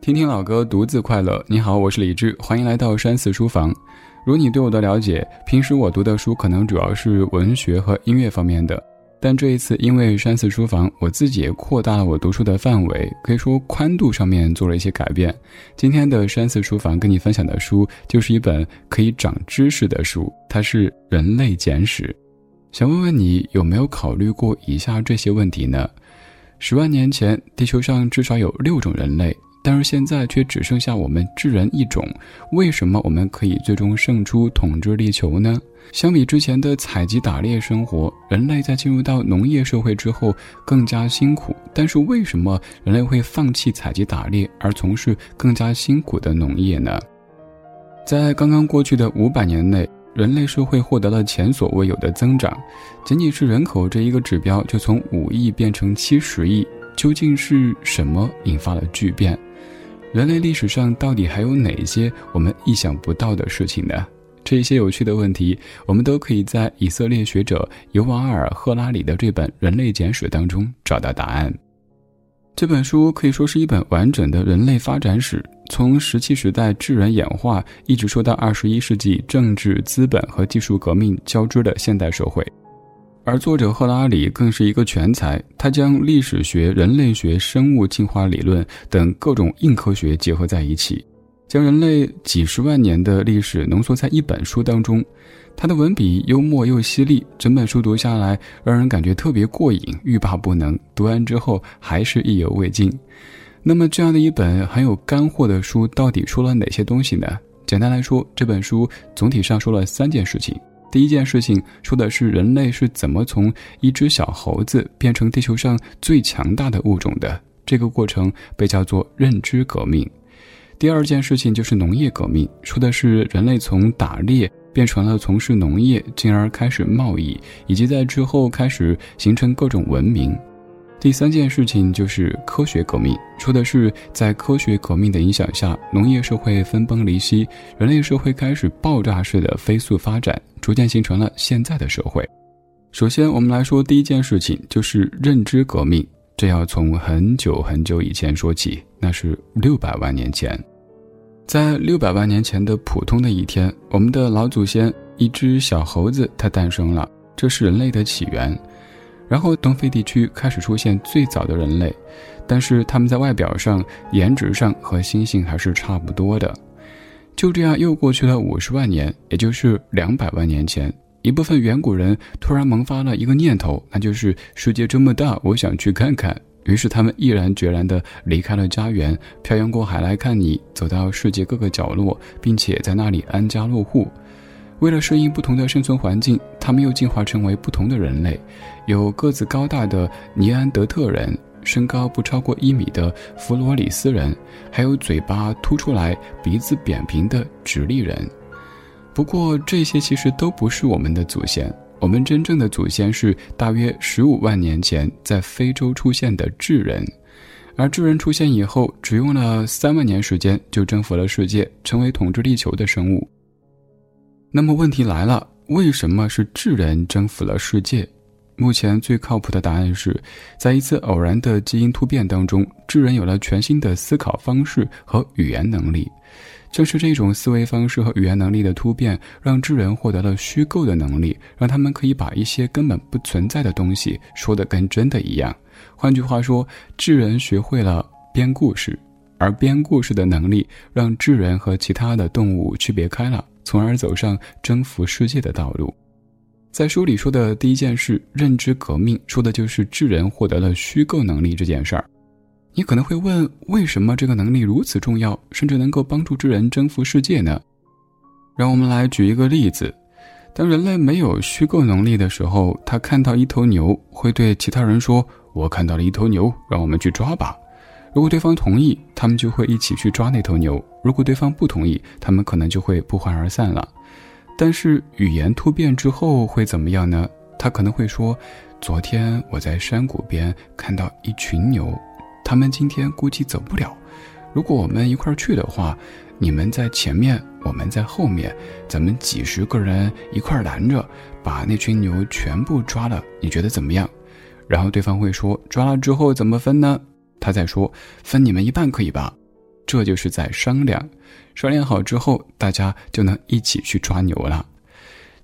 听听老歌，独自快乐。你好，我是李志，欢迎来到山寺书房。如你对我的了解，平时我读的书可能主要是文学和音乐方面的，但这一次因为山寺书房，我自己也扩大了我读书的范围，可以说宽度上面做了一些改变。今天的山寺书房跟你分享的书，就是一本可以长知识的书，它是《人类简史》。想问问你，有没有考虑过以下这些问题呢？十万年前，地球上至少有六种人类。但是现在却只剩下我们智人一种，为什么我们可以最终胜出统治地球呢？相比之前的采集打猎生活，人类在进入到农业社会之后更加辛苦。但是为什么人类会放弃采集打猎而从事更加辛苦的农业呢？在刚刚过去的五百年内，人类社会获得了前所未有的增长，仅仅是人口这一个指标就从五亿变成七十亿。究竟是什么引发了巨变？人类历史上到底还有哪些我们意想不到的事情呢？这些有趣的问题，我们都可以在以色列学者尤瓦尔·赫拉里的这本《人类简史》当中找到答案。这本书可以说是一本完整的人类发展史，从石器时代智人演化，一直说到二十一世纪政治、资本和技术革命交织的现代社会。而作者赫拉里更是一个全才，他将历史学、人类学、生物进化理论等各种硬科学结合在一起，将人类几十万年的历史浓缩在一本书当中。他的文笔幽默又犀利，整本书读下来让人感觉特别过瘾，欲罢不能。读完之后还是意犹未尽。那么，这样的一本很有干货的书，到底说了哪些东西呢？简单来说，这本书总体上说了三件事情。第一件事情说的是人类是怎么从一只小猴子变成地球上最强大的物种的，这个过程被叫做认知革命。第二件事情就是农业革命，说的是人类从打猎变成了从事农业，进而开始贸易，以及在之后开始形成各种文明。第三件事情就是科学革命，说的是在科学革命的影响下，农业社会分崩离析，人类社会开始爆炸式的飞速发展，逐渐形成了现在的社会。首先，我们来说第一件事情，就是认知革命。这要从很久很久以前说起，那是六百万年前。在六百万年前的普通的一天，我们的老祖先一只小猴子，它诞生了，这是人类的起源。然后，东非地区开始出现最早的人类，但是他们在外表上、颜值上和猩猩还是差不多的。就这样，又过去了五十万年，也就是两百万年前，一部分远古人突然萌发了一个念头，那就是世界这么大，我想去看看。于是，他们毅然决然地离开了家园，漂洋过海来看你，走到世界各个角落，并且在那里安家落户。为了适应不同的生存环境，他们又进化成为不同的人类，有个子高大的尼安德特人，身高不超过一米的弗罗里斯人，还有嘴巴凸出来、鼻子扁平的直立人。不过，这些其实都不是我们的祖先。我们真正的祖先是大约十五万年前在非洲出现的智人，而智人出现以后，只用了三万年时间就征服了世界，成为统治地球的生物。那么问题来了，为什么是智人征服了世界？目前最靠谱的答案是，在一次偶然的基因突变当中，智人有了全新的思考方式和语言能力。正是这种思维方式和语言能力的突变，让智人获得了虚构的能力，让他们可以把一些根本不存在的东西说得跟真的一样。换句话说，智人学会了编故事，而编故事的能力让智人和其他的动物区别开了。从而走上征服世界的道路。在书里说的第一件事——认知革命，说的就是智人获得了虚构能力这件事儿。你可能会问，为什么这个能力如此重要，甚至能够帮助智人征服世界呢？让我们来举一个例子：当人类没有虚构能力的时候，他看到一头牛，会对其他人说：“我看到了一头牛，让我们去抓吧。”如果对方同意，他们就会一起去抓那头牛；如果对方不同意，他们可能就会不欢而散了。但是语言突变之后会怎么样呢？他可能会说：“昨天我在山谷边看到一群牛，他们今天估计走不了。如果我们一块儿去的话，你们在前面，我们在后面，咱们几十个人一块儿拦着，把那群牛全部抓了。你觉得怎么样？”然后对方会说：“抓了之后怎么分呢？”他在说：“分你们一半可以吧？”这就是在商量。商量好之后，大家就能一起去抓牛了。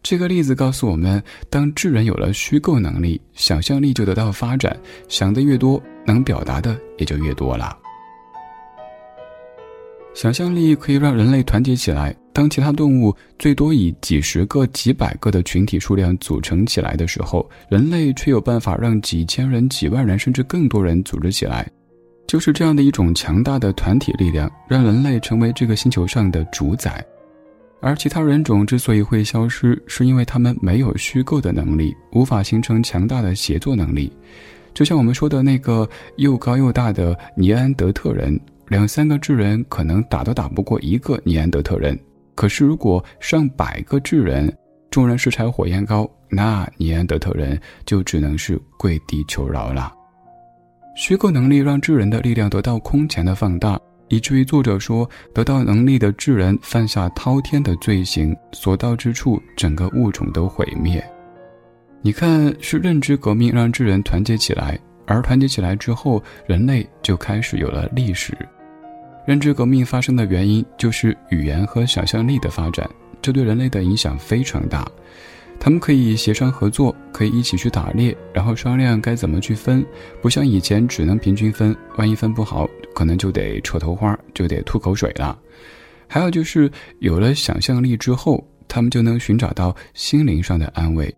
这个例子告诉我们，当智人有了虚构能力，想象力就得到发展，想的越多，能表达的也就越多了。想象力可以让人类团结起来。当其他动物最多以几十个、几百个的群体数量组成起来的时候，人类却有办法让几千人、几万人甚至更多人组织起来。就是这样的一种强大的团体力量，让人类成为这个星球上的主宰。而其他人种之所以会消失，是因为他们没有虚构的能力，无法形成强大的协作能力。就像我们说的那个又高又大的尼安德特人。两三个智人可能打都打不过一个尼安德特人，可是如果上百个智人，众人拾柴火焰高，那尼安德特人就只能是跪地求饶了。虚构能力让智人的力量得到空前的放大，以至于作者说，得到能力的智人犯下滔天的罪行，所到之处，整个物种都毁灭。你看，是认知革命让智人团结起来，而团结起来之后，人类就开始有了历史。认知革命发生的原因就是语言和想象力的发展，这对人类的影响非常大。他们可以协商合作，可以一起去打猎，然后商量该怎么去分，不像以前只能平均分，万一分不好，可能就得扯头花，就得吐口水了。还有就是有了想象力之后，他们就能寻找到心灵上的安慰，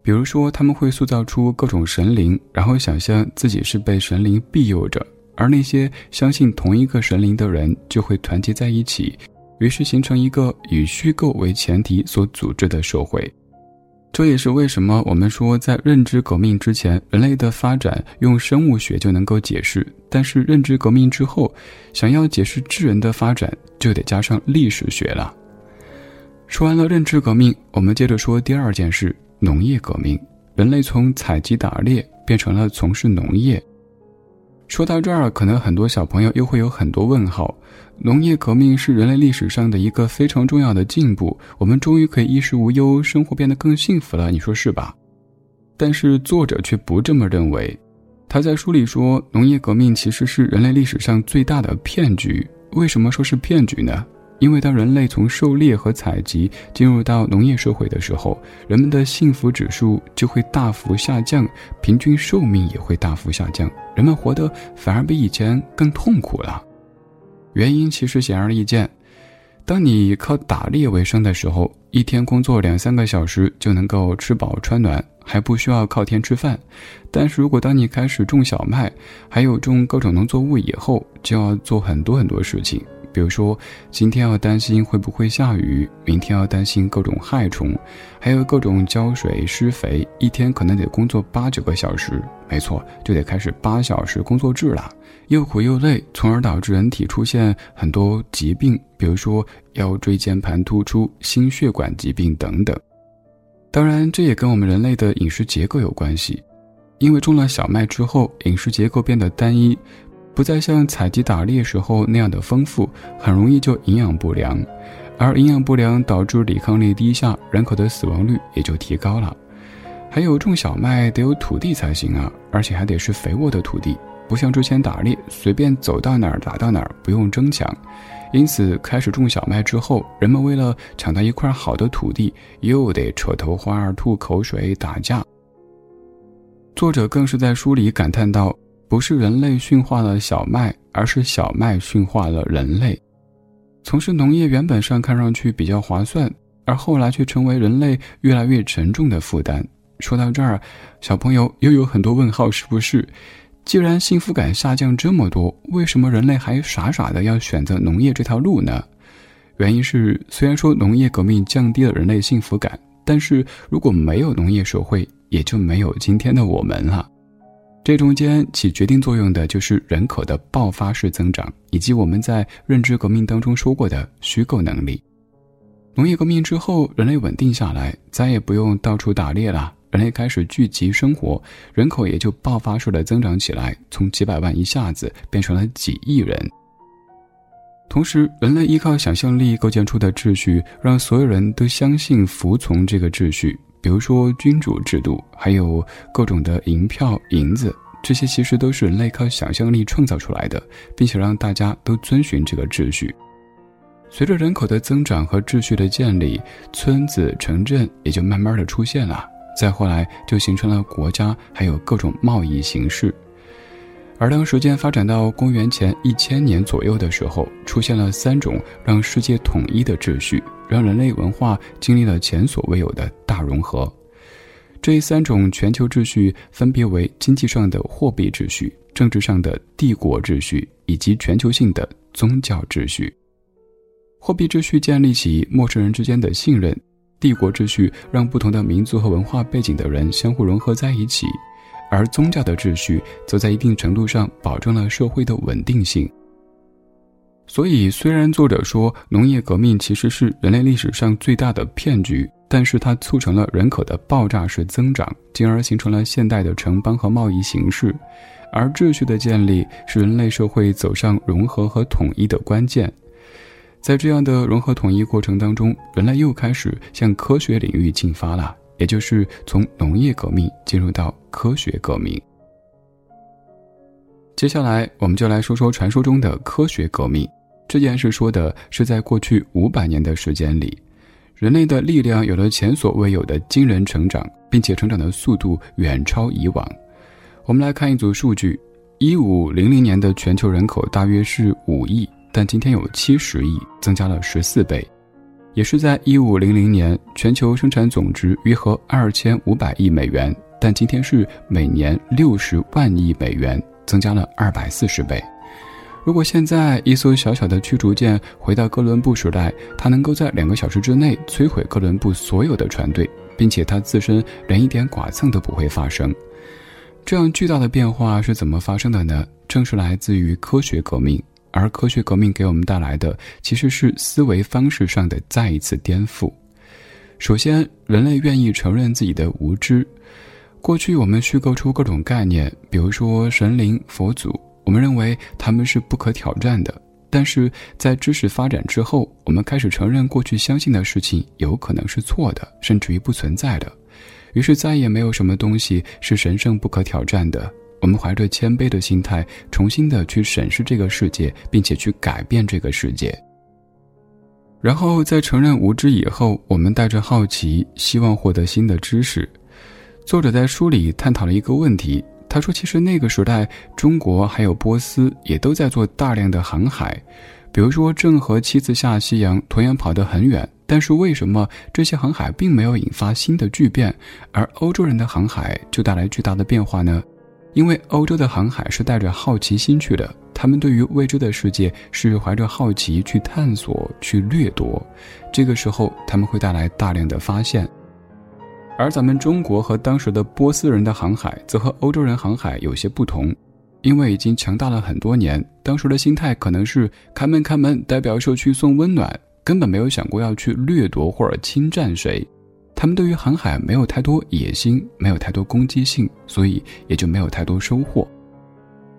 比如说他们会塑造出各种神灵，然后想象自己是被神灵庇佑着。而那些相信同一个神灵的人就会团结在一起，于是形成一个以虚构为前提所组织的社会。这也是为什么我们说，在认知革命之前，人类的发展用生物学就能够解释；但是认知革命之后，想要解释智人的发展，就得加上历史学了。说完了认知革命，我们接着说第二件事：农业革命。人类从采集打猎变成了从事农业。说到这儿，可能很多小朋友又会有很多问号。农业革命是人类历史上的一个非常重要的进步，我们终于可以衣食无忧，生活变得更幸福了，你说是吧？但是作者却不这么认为。他在书里说，农业革命其实是人类历史上最大的骗局。为什么说是骗局呢？因为当人类从狩猎和采集进入到农业社会的时候，人们的幸福指数就会大幅下降，平均寿命也会大幅下降，人们活得反而比以前更痛苦了。原因其实显而易见，当你靠打猎为生的时候，一天工作两三个小时就能够吃饱穿暖，还不需要靠天吃饭。但是如果当你开始种小麦，还有种各种农作物以后，就要做很多很多事情。比如说，今天要担心会不会下雨，明天要担心各种害虫，还有各种浇水施肥，一天可能得工作八九个小时。没错，就得开始八小时工作制了，又苦又累，从而导致人体出现很多疾病，比如说腰椎间盘突出、心血管疾病等等。当然，这也跟我们人类的饮食结构有关系，因为种了小麦之后，饮食结构变得单一。不再像采集打猎时候那样的丰富，很容易就营养不良，而营养不良导致抵抗力低下，人口的死亡率也就提高了。还有种小麦得有土地才行啊，而且还得是肥沃的土地，不像之前打猎随便走到哪儿打到哪儿，不用争抢。因此，开始种小麦之后，人们为了抢到一块好的土地，又得扯头花、吐口水、打架。作者更是在书里感叹道。不是人类驯化了小麦，而是小麦驯化了人类。从事农业原本上看上去比较划算，而后来却成为人类越来越沉重的负担。说到这儿，小朋友又有很多问号，是不是？既然幸福感下降这么多，为什么人类还傻傻的要选择农业这条路呢？原因是，虽然说农业革命降低了人类幸福感，但是如果没有农业社会，也就没有今天的我们了。这中间起决定作用的就是人口的爆发式增长，以及我们在认知革命当中说过的虚构能力。农业革命之后，人类稳定下来，再也不用到处打猎了，人类开始聚集生活，人口也就爆发式的增长起来，从几百万一下子变成了几亿人。同时，人类依靠想象力构建出的秩序，让所有人都相信服从这个秩序。比如说君主制度，还有各种的银票、银子，这些其实都是人类靠想象力创造出来的，并且让大家都遵循这个秩序。随着人口的增长和秩序的建立，村子、城镇也就慢慢的出现了。再后来，就形成了国家，还有各种贸易形式。而当时间发展到公元前一千年左右的时候，出现了三种让世界统一的秩序，让人类文化经历了前所未有的大融合。这三种全球秩序分别为经济上的货币秩序、政治上的帝国秩序以及全球性的宗教秩序。货币秩序建立起陌生人之间的信任，帝国秩序让不同的民族和文化背景的人相互融合在一起，而宗教的秩序则在一定程度上保证了社会的稳定性。所以，虽然作者说农业革命其实是人类历史上最大的骗局，但是它促成了人口的爆炸式增长，进而形成了现代的城邦和贸易形式，而秩序的建立是人类社会走上融合和统一的关键。在这样的融合统一过程当中，人类又开始向科学领域进发了，也就是从农业革命进入到科学革命。接下来，我们就来说说传说中的科学革命。这件事说的是在过去五百年的时间里，人类的力量有了前所未有的惊人成长，并且成长的速度远超以往。我们来看一组数据：一五零零年的全球人口大约是五亿。但今天有七十亿，增加了十四倍，也是在一五零零年，全球生产总值约合二千五百亿美元，但今天是每年六十万亿美元，增加了二百四十倍。如果现在一艘小小的驱逐舰回到哥伦布时代，它能够在两个小时之内摧毁哥伦布所有的船队，并且它自身连一点剐蹭都不会发生。这样巨大的变化是怎么发生的呢？正是来自于科学革命。而科学革命给我们带来的其实是思维方式上的再一次颠覆。首先，人类愿意承认自己的无知。过去我们虚构出各种概念，比如说神灵、佛祖，我们认为他们是不可挑战的。但是在知识发展之后，我们开始承认过去相信的事情有可能是错的，甚至于不存在的。于是再也没有什么东西是神圣不可挑战的。我们怀着谦卑的心态，重新的去审视这个世界，并且去改变这个世界。然后在承认无知以后，我们带着好奇，希望获得新的知识。作者在书里探讨了一个问题，他说：“其实那个时代，中国还有波斯也都在做大量的航海，比如说郑和七次下西洋，同样跑得很远。但是为什么这些航海并没有引发新的巨变，而欧洲人的航海就带来巨大的变化呢？”因为欧洲的航海是带着好奇心去的，他们对于未知的世界是怀着好奇去探索、去掠夺，这个时候他们会带来大量的发现。而咱们中国和当时的波斯人的航海则和欧洲人航海有些不同，因为已经强大了很多年，当时的心态可能是开门开门，代表社区送温暖，根本没有想过要去掠夺或者侵占谁。他们对于航海没有太多野心，没有太多攻击性，所以也就没有太多收获。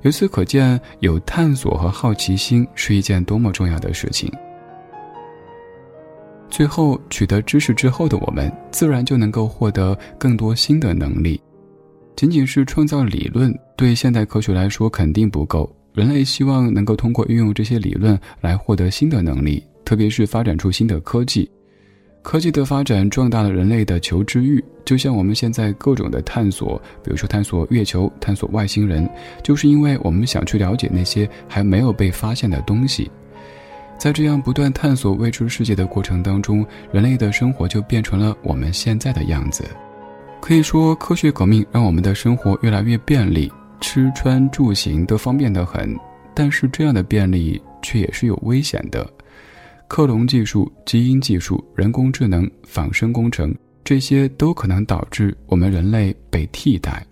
由此可见，有探索和好奇心是一件多么重要的事情。最后取得知识之后的我们，自然就能够获得更多新的能力。仅仅是创造理论，对现代科学来说肯定不够。人类希望能够通过运用这些理论来获得新的能力，特别是发展出新的科技。科技的发展壮大了人类的求知欲，就像我们现在各种的探索，比如说探索月球、探索外星人，就是因为我们想去了解那些还没有被发现的东西。在这样不断探索未知世界的过程当中，人类的生活就变成了我们现在的样子。可以说，科学革命让我们的生活越来越便利，吃穿住行都方便得很。但是，这样的便利却也是有危险的。克隆技术、基因技术、人工智能、仿生工程，这些都可能导致我们人类被替代。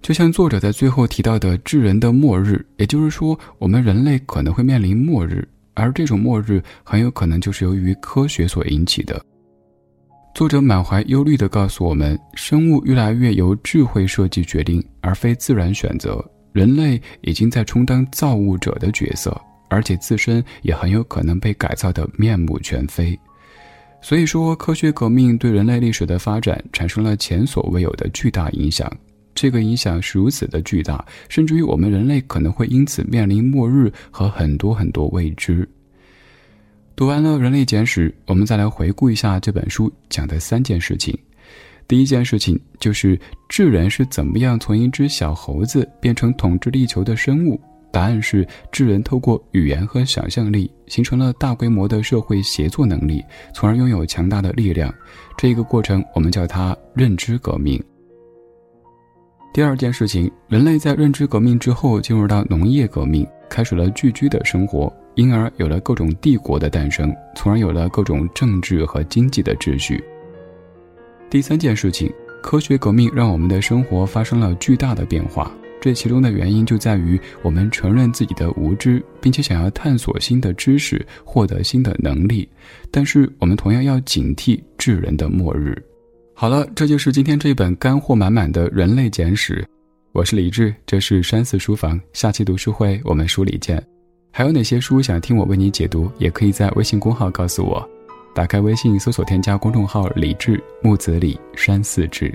就像作者在最后提到的“智人的末日”，也就是说，我们人类可能会面临末日，而这种末日很有可能就是由于科学所引起的。作者满怀忧虑地告诉我们：生物越来越由智慧设计决定，而非自然选择。人类已经在充当造物者的角色。而且自身也很有可能被改造得面目全非，所以说科学革命对人类历史的发展产生了前所未有的巨大影响。这个影响是如此的巨大，甚至于我们人类可能会因此面临末日和很多很多未知。读完了《人类简史》，我们再来回顾一下这本书讲的三件事情。第一件事情就是智人是怎么样从一只小猴子变成统治地球的生物？答案是智人透过语言和想象力，形成了大规模的社会协作能力，从而拥有强大的力量。这一个过程我们叫它认知革命。第二件事情，人类在认知革命之后进入到农业革命，开始了聚居的生活。因而有了各种帝国的诞生，从而有了各种政治和经济的秩序。第三件事情，科学革命让我们的生活发生了巨大的变化。这其中的原因就在于我们承认自己的无知，并且想要探索新的知识，获得新的能力。但是我们同样要警惕智人的末日。好了，这就是今天这一本干货满满的人类简史。我是李志，这是山寺书房。下期读书会我们书里见。还有哪些书想听我为你解读？也可以在微信公号告诉我。打开微信，搜索添加公众号“李志木子李山寺志”。